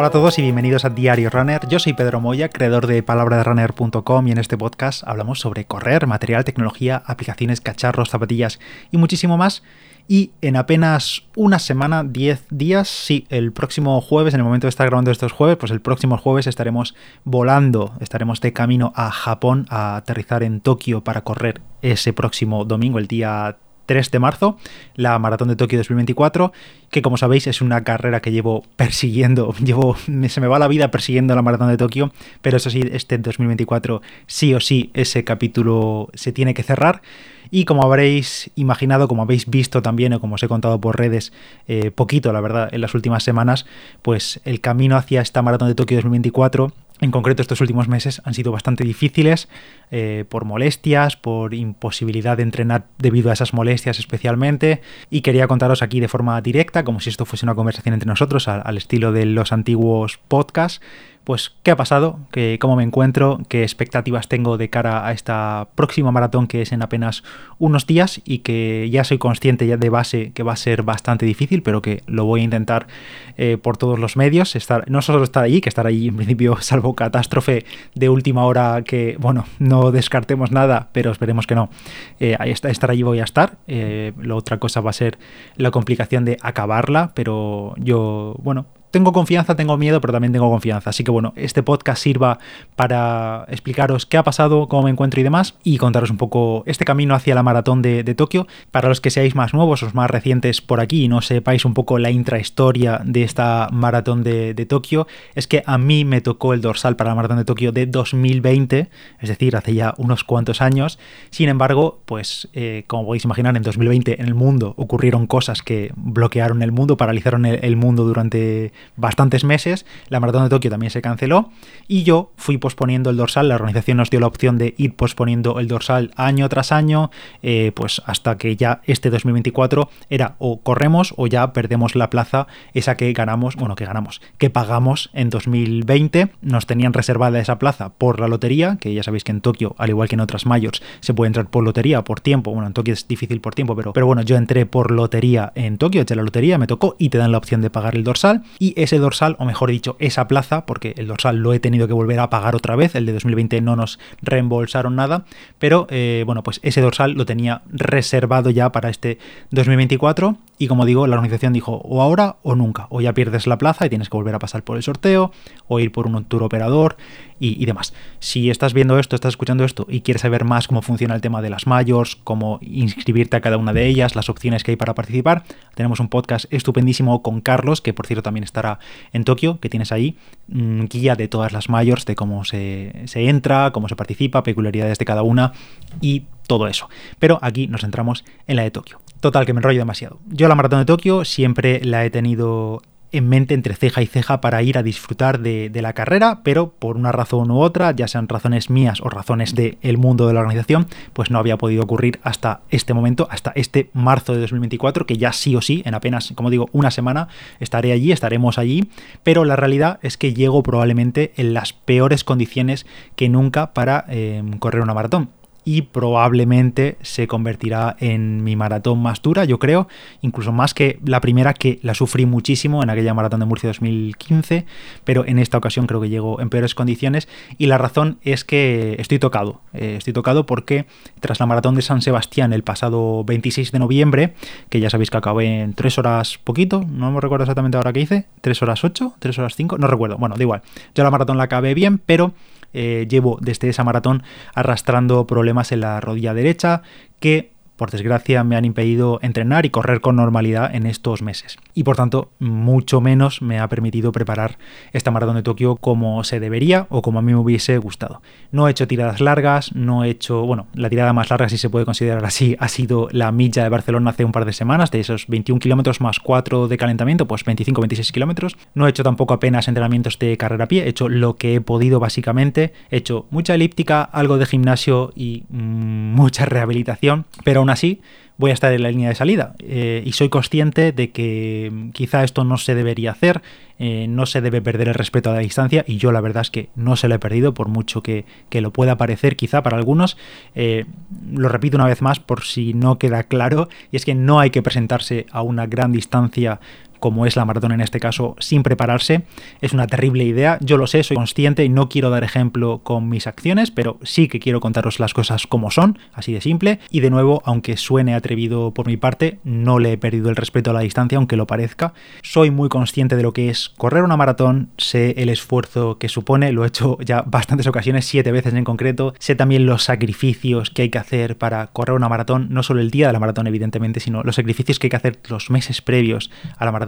Hola a todos y bienvenidos a Diario Runner. Yo soy Pedro Moya, creador de palabraderunner.com y en este podcast hablamos sobre correr, material, tecnología, aplicaciones, cacharros, zapatillas y muchísimo más. Y en apenas una semana, 10 días, sí, el próximo jueves, en el momento de estar grabando estos jueves, pues el próximo jueves estaremos volando, estaremos de camino a Japón a aterrizar en Tokio para correr ese próximo domingo, el día 3 de marzo, la Maratón de Tokio 2024, que como sabéis es una carrera que llevo persiguiendo, llevo, se me va la vida persiguiendo la Maratón de Tokio, pero eso sí, este 2024 sí o sí ese capítulo se tiene que cerrar. Y como habréis imaginado, como habéis visto también o como os he contado por redes, eh, poquito la verdad, en las últimas semanas, pues el camino hacia esta Maratón de Tokio 2024 en concreto estos últimos meses han sido bastante difíciles eh, por molestias, por imposibilidad de entrenar debido a esas molestias especialmente. Y quería contaros aquí de forma directa, como si esto fuese una conversación entre nosotros, al, al estilo de los antiguos podcasts, pues qué ha pasado, ¿Qué, cómo me encuentro, qué expectativas tengo de cara a esta próxima maratón que es en apenas unos días y que ya soy consciente ya de base que va a ser bastante difícil, pero que lo voy a intentar eh, por todos los medios. Estar, no solo estar allí, que estar allí en principio, salvo catástrofe de última hora, que bueno, no descartemos nada, pero esperemos que no. Eh, estar allí voy a estar. Eh, la otra cosa va a ser la complicación de acabarla, pero yo, bueno, tengo confianza, tengo miedo, pero también tengo confianza. Así que bueno, este podcast sirva para explicaros qué ha pasado, cómo me encuentro y demás, y contaros un poco este camino hacia la maratón de, Tokio. Para los que seáis más nuevos o más recientes por aquí y no sepáis un poco la intrahistoria de esta maratón de, Tokio, es que a mí me tocó el dorsal para la maratón de Tokio de 2020, es decir, hace ya unos cuantos años. Sin embargo, pues eh, como podéis imaginar, en 2020 en el mundo ocurrieron cosas que bloquearon el mundo, paralizaron el mundo durante bastantes meses, la maratón de Tokio también se canceló y yo fui posponiendo el dorsal, la organización nos dio la opción de ir posponiendo el dorsal año tras año, eh, pues hasta que ya este 2024 era o corremos o ya perdemos la plaza, esa que ganamos, bueno, que ganamos, que pagamos en 2020, nos tenían reservada esa plaza por la lotería, que ya sabéis que en Tokio, al igual que en otras mayors, se puede entrar por lotería, por tiempo, bueno, en Tokio es difícil por tiempo, pero, pero bueno, yo entré por lotería en Tokio, eché la lotería, me tocó y te dan la opción de pagar el dorsal ese dorsal, o mejor dicho, esa plaza, porque el dorsal lo he tenido que volver a pagar otra vez, el de 2020 no nos reembolsaron nada, pero eh, bueno, pues ese dorsal lo tenía reservado ya para este 2024 y como digo, la organización dijo o ahora o nunca, o ya pierdes la plaza y tienes que volver a pasar por el sorteo, o ir por un tour operador y, demás. Si estás viendo esto, estás escuchando esto y quieres saber más cómo funciona el tema de las mayors, cómo inscribirte a cada una de ellas, las opciones que hay para participar, tenemos un podcast estupendísimo con Carlos, que por cierto también estará en Tokio, que tienes ahí, mm, guía de todas las mayors, de cómo se, se entra, cómo se participa, peculiaridades de cada una y todo eso. Pero aquí nos centramos en la de Tokio. Total, que me enrollo demasiado. Yo la maratón de Tokio siempre la he tenido en mente entre ceja y ceja para ir a disfrutar de, la carrera, pero por una razón u otra, ya sean razones mías o razones del mundo de la organización, pues no había podido ocurrir hasta este momento, hasta este marzo de 2024, que ya sí o sí, en apenas, como digo, una semana estaré allí, estaremos allí, pero la realidad es que llego probablemente en las peores condiciones que nunca para eh, correr una maratón y probablemente se convertirá en mi maratón más dura, yo creo, incluso más que la primera que la sufrí muchísimo en aquella maratón de Murcia 2015, pero en esta ocasión creo que llego en peores condiciones. Y la razón es que estoy tocado, eh, estoy tocado porque tras la maratón de San Sebastián el pasado 26 de noviembre, que ya sabéis que acabé en 3 horas poquito, no me recuerdo exactamente ahora qué hice, 3 horas 8, 3 horas 5, no recuerdo, bueno, da igual, yo la maratón la acabé bien, pero eh, llevo desde esa maratón arrastrando problemas en la rodilla derecha que por desgracia me han impedido entrenar y correr con normalidad en estos meses. Y por tanto, mucho menos me ha permitido preparar esta maratón de Tokio como se debería o como a mí me hubiese gustado. No he hecho tiradas largas, no he hecho, bueno, la tirada más larga, si se puede considerar así, ha sido la milla de Barcelona hace un par de semanas, de esos 21 kilómetros más 4 de calentamiento, pues 25-26 kilómetros. No he hecho tampoco apenas entrenamientos de carrera a pie, he hecho lo que he podido básicamente. He hecho mucha elíptica, algo de gimnasio y mm, mucha rehabilitación, pero así voy a estar en la línea de salida. Eh, y soy consciente de que mm, quizá esto no se debería hacer, eh, no se debe perder el respeto a la distancia, y yo la verdad es que no se lo he perdido, por mucho que, lo pueda parecer quizá para algunos. Eh, lo repito una vez más por si no queda claro, y es que no hay que presentarse a una gran distancia como es la maratón en este caso, sin prepararse, es una terrible idea. Yo lo sé, soy consciente y no quiero dar ejemplo con mis acciones, pero sí que quiero contaros las cosas como son, así de simple. Y de nuevo, aunque suene atrevido por mi parte, no le he perdido el respeto a la distancia, aunque lo parezca. Soy muy consciente de lo que es correr una maratón, sé el esfuerzo que supone, lo he hecho ya bastantes ocasiones, siete veces en concreto. Sé también los sacrificios que hay que hacer para correr una maratón, no solo el día de la maratón, evidentemente, sino los sacrificios que hay que hacer los meses previos a la maratón.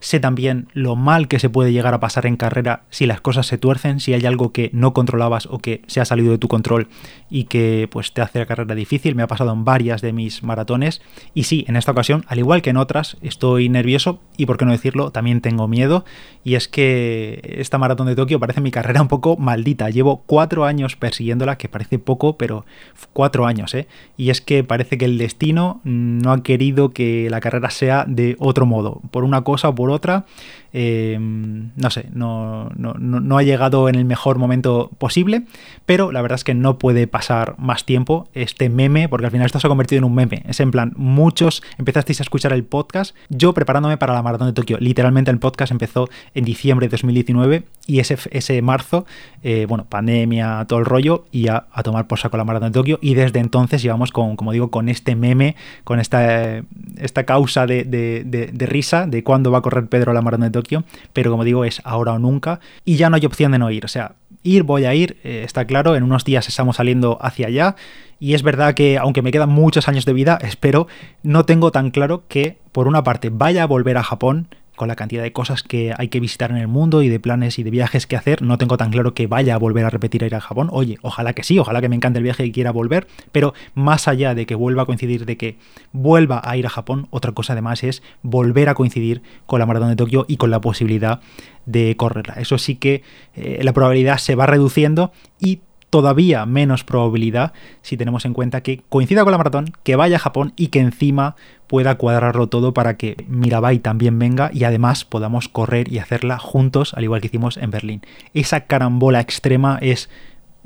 Sé también lo mal que se puede llegar a pasar en carrera si las cosas se tuercen, si hay algo que no controlabas o que se ha salido de tu control y que pues te hace la carrera difícil. Me ha pasado en varias de mis maratones y sí, en esta ocasión, al igual que en otras, estoy nervioso y por qué no decirlo, también tengo miedo y es que esta maratón de Tokio parece mi carrera un poco maldita. Llevo cuatro años persiguiéndola, que parece poco, pero cuatro años, ¿eh? Y es que parece que el destino no ha querido que la carrera sea de otro modo, por una cosa o por otra. Eh, no sé, no, no, no, ha llegado en el mejor momento posible, pero la verdad es que no puede pasar más tiempo este meme, porque al final esto se ha convertido en un meme. Es en plan, muchos empezasteis a escuchar el podcast, yo preparándome para la maratón de Tokio. Literalmente el podcast empezó en diciembre de 2019 y ese, ese marzo, eh, bueno, pandemia, todo el rollo, y a, tomar por saco la maratón de Tokio. Y desde entonces llevamos con, como digo, con este meme, con esta, esta causa de, de, de risa de cuándo va a correr Pedro la maratón de Tokio pero como digo, es ahora o nunca y ya no hay opción de no ir. O sea, ir, voy a ir, eh, está claro, en unos días estamos saliendo hacia allá y es verdad que aunque me quedan muchos años de vida, espero, no tengo tan claro que por una parte vaya a volver a Japón, con la cantidad de cosas que hay que visitar en el mundo y de planes y de viajes que hacer, no tengo tan claro que vaya a volver a repetir a ir a Japón. Oye, ojalá que sí, ojalá que me encante el viaje y quiera volver, pero más allá de que vuelva a coincidir, de que vuelva a ir a Japón, otra cosa además es volver a coincidir con la maratón de Tokio y con la posibilidad de correrla. Eso sí que eh, la probabilidad se va reduciendo y todavía menos probabilidad si tenemos en cuenta que coincida con la maratón, que vaya a Japón y que encima pueda cuadrarlo todo para que Mirabai también venga y además podamos correr y hacerla juntos, al igual que hicimos en Berlín. Esa carambola extrema es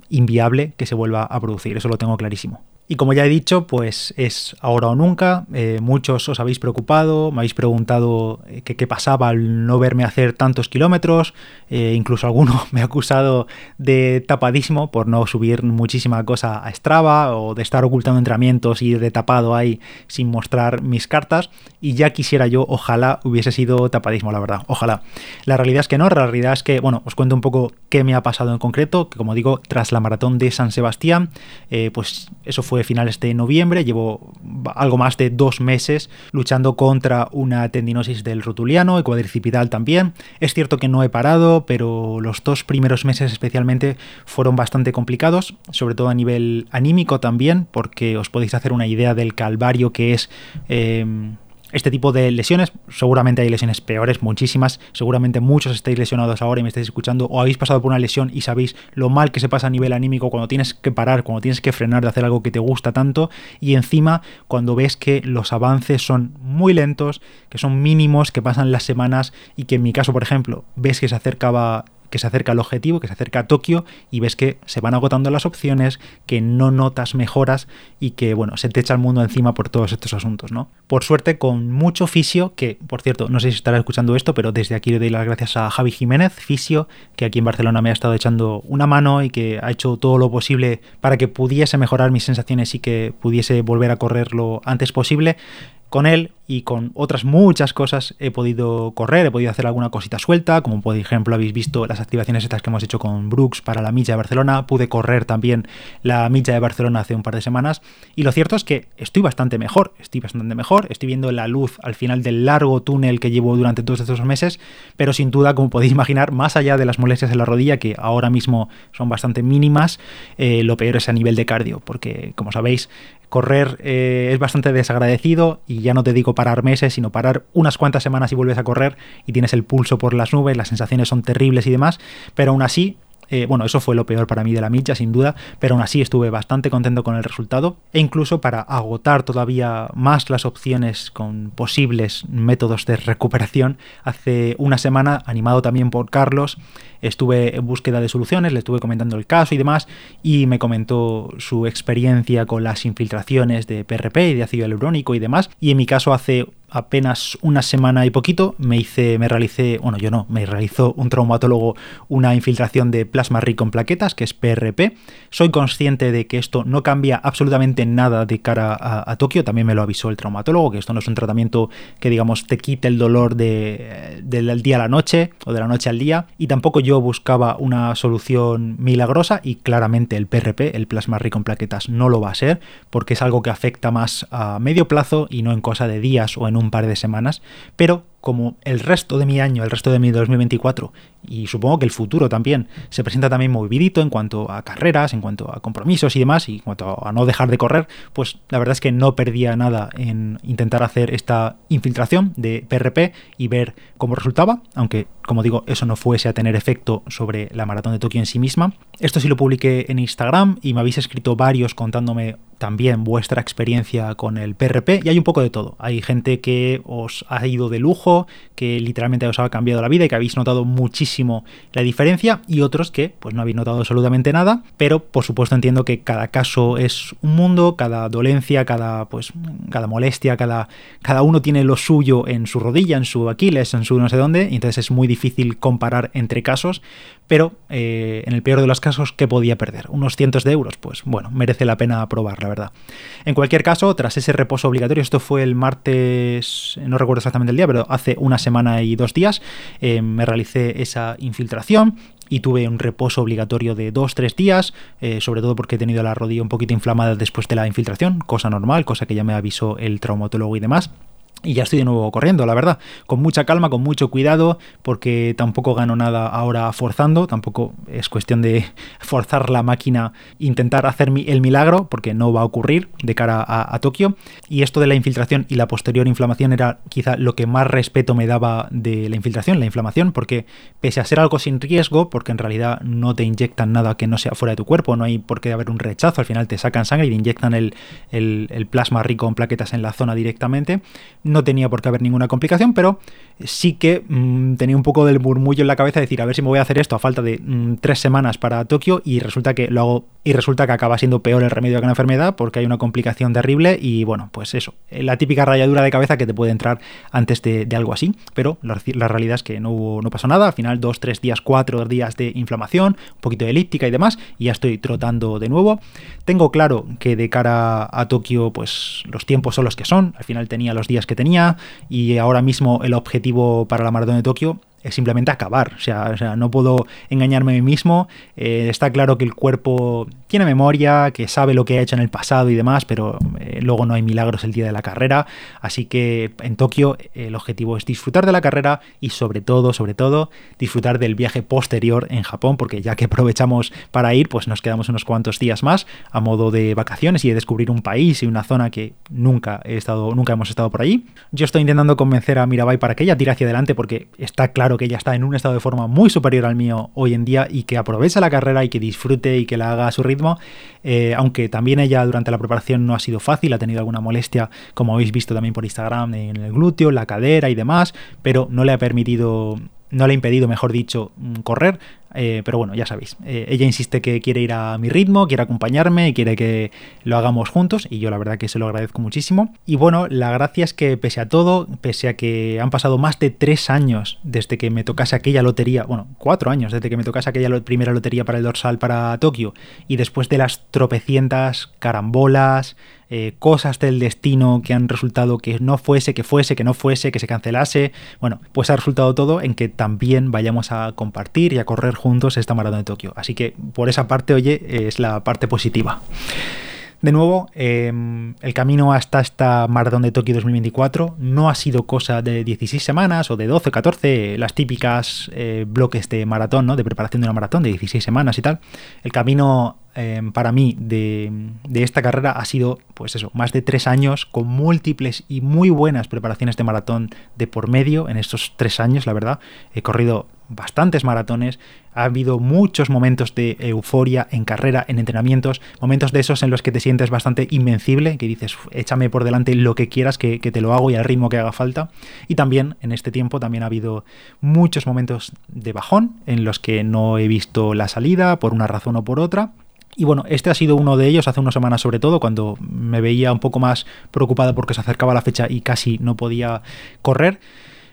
inviable que se vuelva a producir, eso lo tengo clarísimo. Y como ya he dicho, pues es ahora o nunca. Eh, muchos os habéis preocupado, me habéis preguntado eh, qué pasaba al no verme hacer tantos kilómetros. Eh, incluso alguno me ha acusado de tapadísimo por no subir muchísima cosa a Strava o de estar ocultando entrenamientos y de tapado ahí sin mostrar mis cartas. Y ya quisiera yo, ojalá hubiese sido tapadísimo, la verdad. Ojalá. La realidad es que no, la realidad es que, bueno, os cuento un poco qué me ha pasado en concreto. Que como digo, tras la maratón de San Sebastián, pues eso fue finales de noviembre, llevo algo más de dos meses luchando contra una tendinosis del rotuliano y cuadricipital también. Es cierto que no he parado, pero los dos primeros meses especialmente fueron bastante complicados, sobre todo a nivel anímico también, porque os podéis hacer una idea del calvario que es... Eh, este tipo de lesiones. Seguramente hay lesiones peores, muchísimas. Seguramente muchos estáis lesionados ahora y me estáis escuchando o habéis pasado por una lesión y sabéis lo mal que se pasa a nivel anímico cuando tienes que parar, cuando tienes que frenar de hacer algo que te gusta tanto y encima cuando ves que los avances son muy lentos, que son mínimos, que pasan las semanas y que en mi caso, por ejemplo, ves que se acercaba que se acerca al objetivo, que se acerca a Tokio y ves que se van agotando las opciones, que no notas mejoras y que, bueno, se te echa el mundo encima por todos estos asuntos, ¿no? Por suerte, con mucho fisio, que, por cierto, no sé si estará escuchando esto, pero desde aquí le doy las gracias a Javi Jiménez, fisio, que aquí en Barcelona me ha estado echando una mano y que ha hecho todo lo posible para que pudiese mejorar mis sensaciones y que pudiese volver a correr lo antes posible. Con él y con otras muchas cosas he podido correr, he podido hacer alguna cosita suelta, como por ejemplo habéis visto las activaciones estas que hemos hecho con Brooks para la milla de Barcelona, pude correr también la milla de Barcelona hace un par de semanas. Y lo cierto es que estoy bastante mejor, estoy bastante mejor, estoy viendo la luz al final del largo túnel que llevo durante todos estos meses, pero sin duda, como podéis imaginar, más allá de las molestias en la rodilla, que ahora mismo son bastante mínimas, eh, lo peor es a nivel de cardio, porque como sabéis, correr eh, es bastante desagradecido y ya no te digo parar meses, sino parar unas cuantas semanas y vuelves a correr y tienes el pulso por las nubes, las sensaciones son terribles y demás, pero aún así eh, bueno, eso fue lo peor para mí de la milla, sin duda, pero aún así estuve bastante contento con el resultado e incluso para agotar todavía más las opciones con posibles métodos de recuperación, hace una semana, animado también por Carlos, estuve en búsqueda de soluciones, le estuve comentando el caso y demás, y me comentó su experiencia con las infiltraciones de PRP y de ácido hialurónico y demás, y en mi caso hace apenas una semana y poquito me hice, me realicé, bueno, yo no, me realizó un traumatólogo una infiltración de plasma rico en plaquetas, que es PRP. Soy consciente de que esto no cambia absolutamente nada de cara a, Tokio, también me lo avisó el traumatólogo, que esto no es un tratamiento que digamos te quite el dolor de, del día a la noche o de la noche al día, y tampoco yo buscaba una solución milagrosa y claramente el PRP, el plasma rico en plaquetas, no lo va a ser, porque es algo que afecta más a medio plazo y no en cosa de días o en un par de semanas, pero como el resto de mi año, el resto de mi 2024 y supongo que el futuro también se presenta también movidito en cuanto a carreras, en cuanto a compromisos y demás, y en cuanto a no dejar de correr, pues la verdad es que no perdía nada en intentar hacer esta infiltración de PRP y ver cómo resultaba, aunque como digo, eso no fuese a tener efecto sobre la maratón de Tokio en sí misma. Esto sí lo publiqué en Instagram y me habéis escrito varios contándome también vuestra experiencia con el PRP y hay un poco de todo. Hay gente que os ha ido de lujo, que literalmente os ha cambiado la vida y que habéis notado muchísimo la diferencia y otros que pues no habéis notado absolutamente nada, pero por supuesto entiendo que cada caso es un mundo, cada dolencia, cada pues cada molestia, cada cada uno tiene lo suyo en su rodilla, en su Aquiles, en su no sé dónde, y entonces es muy difícil comparar entre casos, pero eh, en el peor de los casos, ¿qué podía perder? ¿Unos cientos de euros? Pues bueno, merece la pena probar, la verdad. En cualquier caso, tras ese reposo obligatorio, esto fue el martes, no recuerdo exactamente el día, pero hace una semana y dos días, eh, me realicé esa infiltración y tuve un reposo obligatorio de dos, tres días, eh, sobre todo porque he tenido la rodilla un poquito inflamada después de la infiltración, cosa normal, cosa que ya me avisó el traumatólogo y demás. Y ya estoy de nuevo corriendo, la verdad. Con mucha calma, con mucho cuidado, porque tampoco gano nada ahora forzando. Tampoco es cuestión de forzar la máquina, intentar hacer el milagro, porque no va a ocurrir de cara a, Tokio. Y esto de la infiltración y la posterior inflamación era quizá lo que más respeto me daba de la infiltración, la inflamación, porque pese a ser algo sin riesgo, porque en realidad no te inyectan nada que no sea fuera de tu cuerpo, no hay por qué haber un rechazo, al final te sacan sangre y te inyectan el, el plasma rico en plaquetas en la zona directamente no tenía por qué haber ninguna complicación, pero sí que mm, tenía un poco del murmullo en la cabeza de decir, a ver si me voy a hacer esto a falta de mm, tres semanas para Tokio y resulta que lo hago y resulta que acaba siendo peor el remedio que la enfermedad porque hay una complicación terrible y bueno, pues eso, la típica rayadura de cabeza que te puede entrar antes de, algo así, pero la, realidad es que no, no pasó nada, al final dos, tres días, cuatro días de inflamación, un poquito de elíptica y demás, y ya estoy trotando de nuevo. Tengo claro que de cara a Tokio, pues los tiempos son los que son, al final tenía los días que tenía y ahora mismo el objetivo para la maratón de Tokio es simplemente acabar. O sea, no puedo engañarme a mí mismo. Eh, está claro que el cuerpo tiene memoria, que sabe lo que ha hecho en el pasado y demás, pero eh, luego no hay milagros el día de la carrera. Así que en Tokio el objetivo es disfrutar de la carrera y sobre todo, sobre todo, disfrutar del viaje posterior en Japón, porque ya que aprovechamos para ir, pues nos quedamos unos cuantos días más a modo de vacaciones y de descubrir un país y una zona que nunca he estado, nunca hemos estado por allí. Yo estoy intentando convencer a Mirabai para que ella tire hacia adelante porque está claro que ella está en un estado de forma muy superior al mío hoy en día y que aproveche la carrera y que disfrute y que la haga a su ritmo, eh, aunque también ella durante la preparación no ha sido fácil, ha tenido alguna molestia, como habéis visto también por Instagram, en el glúteo, la cadera y demás, pero no le ha permitido no le ha impedido, mejor dicho, mm, correr. Eh, pero bueno, ya sabéis, eh, ella insiste que quiere ir a mi ritmo, quiere acompañarme y quiere que lo hagamos juntos y yo la verdad que se lo agradezco muchísimo. Y bueno, la gracia es que pese a todo, pese a que han pasado más de tres años desde que me tocase aquella lotería, bueno, cuatro años desde que me tocase aquella primera lotería para el dorsal para Tokio y después de las tropecientas carambolas, eh, cosas del destino que han resultado que no fuese, que fuese, que no fuese, que se cancelase. Bueno, pues ha resultado todo en que también vayamos a compartir y a correr juntos esta maratón de Tokio. Así que por esa parte, oye, es la parte positiva. De nuevo, em, el camino hasta esta maratón de Tokio 2024 no ha sido cosa de 16 semanas o de 12, 14, las típicas eh, bloques de maratón, ¿no? de preparación de una maratón de 16 semanas y tal. El camino Em, para mí de, esta carrera ha sido, pues eso, más de tres años con múltiples y muy buenas preparaciones de maratón de por medio en estos tres años, la verdad. He corrido bastantes maratones, ha habido muchos momentos de euforia en carrera, en entrenamientos, momentos de esos en los que te sientes bastante invencible, que dices, échame por delante lo que quieras, que, que te lo hago y al ritmo que haga falta. Y también en este tiempo también ha habido muchos momentos de bajón en los que no he visto la salida por una razón o por otra Y bueno, este ha sido uno de ellos hace unas semanas sobre todo, cuando me veía un poco más preocupada porque se acercaba la fecha y casi no podía correr.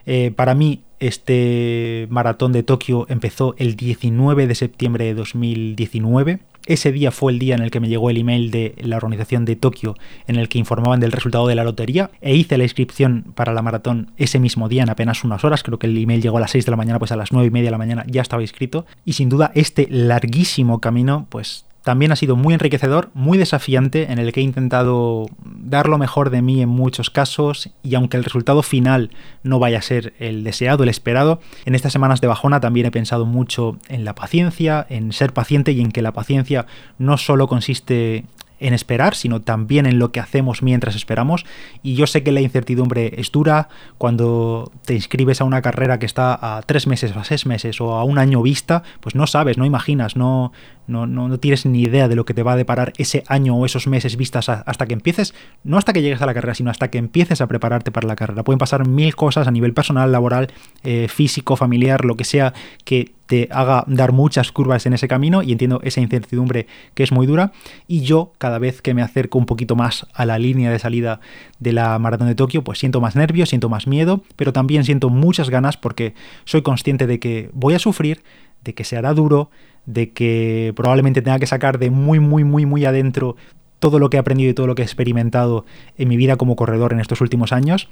Eh, para mí, este maratón de Tokio empezó el 19 de septiembre de 2019. Ese día fue el día en el que me llegó el email de la organización de Tokio en el que informaban del resultado de la lotería e hice la inscripción para la maratón ese mismo día en apenas unas horas. Creo que el email llegó a las 6 de la mañana, pues a las 9 y media de la mañana ya estaba inscrito. Y sin duda este larguísimo camino pues también ha sido muy enriquecedor, muy desafiante, en el que he intentado dar lo mejor de mí en muchos casos y aunque el resultado final no vaya a ser el deseado, el esperado, en estas semanas de bajona también he pensado mucho en la paciencia, en ser paciente y en que la paciencia no solo consiste en esperar, sino también en lo que hacemos mientras esperamos. Y yo sé que la incertidumbre es dura cuando te inscribes a una carrera que está a tres meses, a seis meses o a un año vista, pues no sabes, no imaginas, no, no, no, tienes ni idea de lo que te va a deparar ese año o esos meses vistas hasta que empieces, no hasta que llegues a la carrera, sino hasta que empieces a prepararte para la carrera. Pueden pasar mil cosas a nivel personal, laboral, eh, físico, familiar, lo que sea, que te haga dar muchas curvas en ese camino y entiendo esa incertidumbre que es muy dura. Y yo, cada vez que me acerco un poquito más a la línea de salida de la maratón de Tokio, pues siento más nervios, siento más miedo, pero también siento muchas ganas porque soy consciente de que voy a sufrir, de que se hará duro, de que probablemente tenga que sacar de muy, muy, muy, muy adentro todo lo que he aprendido y todo lo que he experimentado en mi vida como corredor en estos últimos años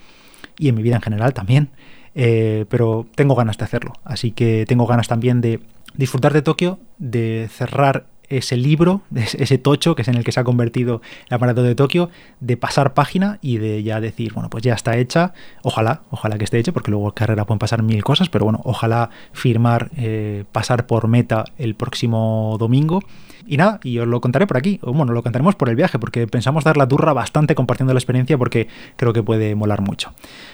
y en mi vida en general también. Eh, pero tengo ganas de hacerlo. Así que tengo ganas también de disfrutar de Tokio, de cerrar ese libro, ese tocho que es en el que se ha convertido la maratón de Tokio, de pasar página y de ya decir, bueno, pues ya está hecha, ojalá, ojalá que esté hecha, porque luego en carrera pueden pasar mil cosas, pero bueno, ojalá firmar, eh, pasar por meta el próximo domingo y nada, y os lo contaré por aquí. O bueno, lo contaremos por el viaje, porque pensamos dar la turra bastante compartiendo la experiencia, porque creo que puede molar mucho.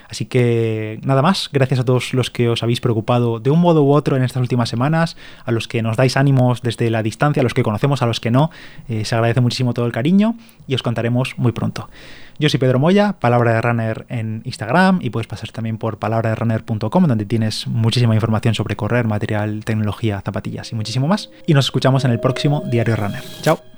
Así que nada más, gracias a todos los que os habéis preocupado de un modo u otro en estas últimas semanas, a los que nos dais ánimos desde la distancia, a los que conocemos, a los que no. Eh, se agradece muchísimo todo el cariño y os contaremos muy pronto. Yo soy Pedro Moya, Palabra de Runner en Instagram y puedes pasar también por palabraderunner.com donde tienes muchísima información sobre correr, material, tecnología, zapatillas y muchísimo más. Y nos escuchamos en el próximo Diario Runner. Chao.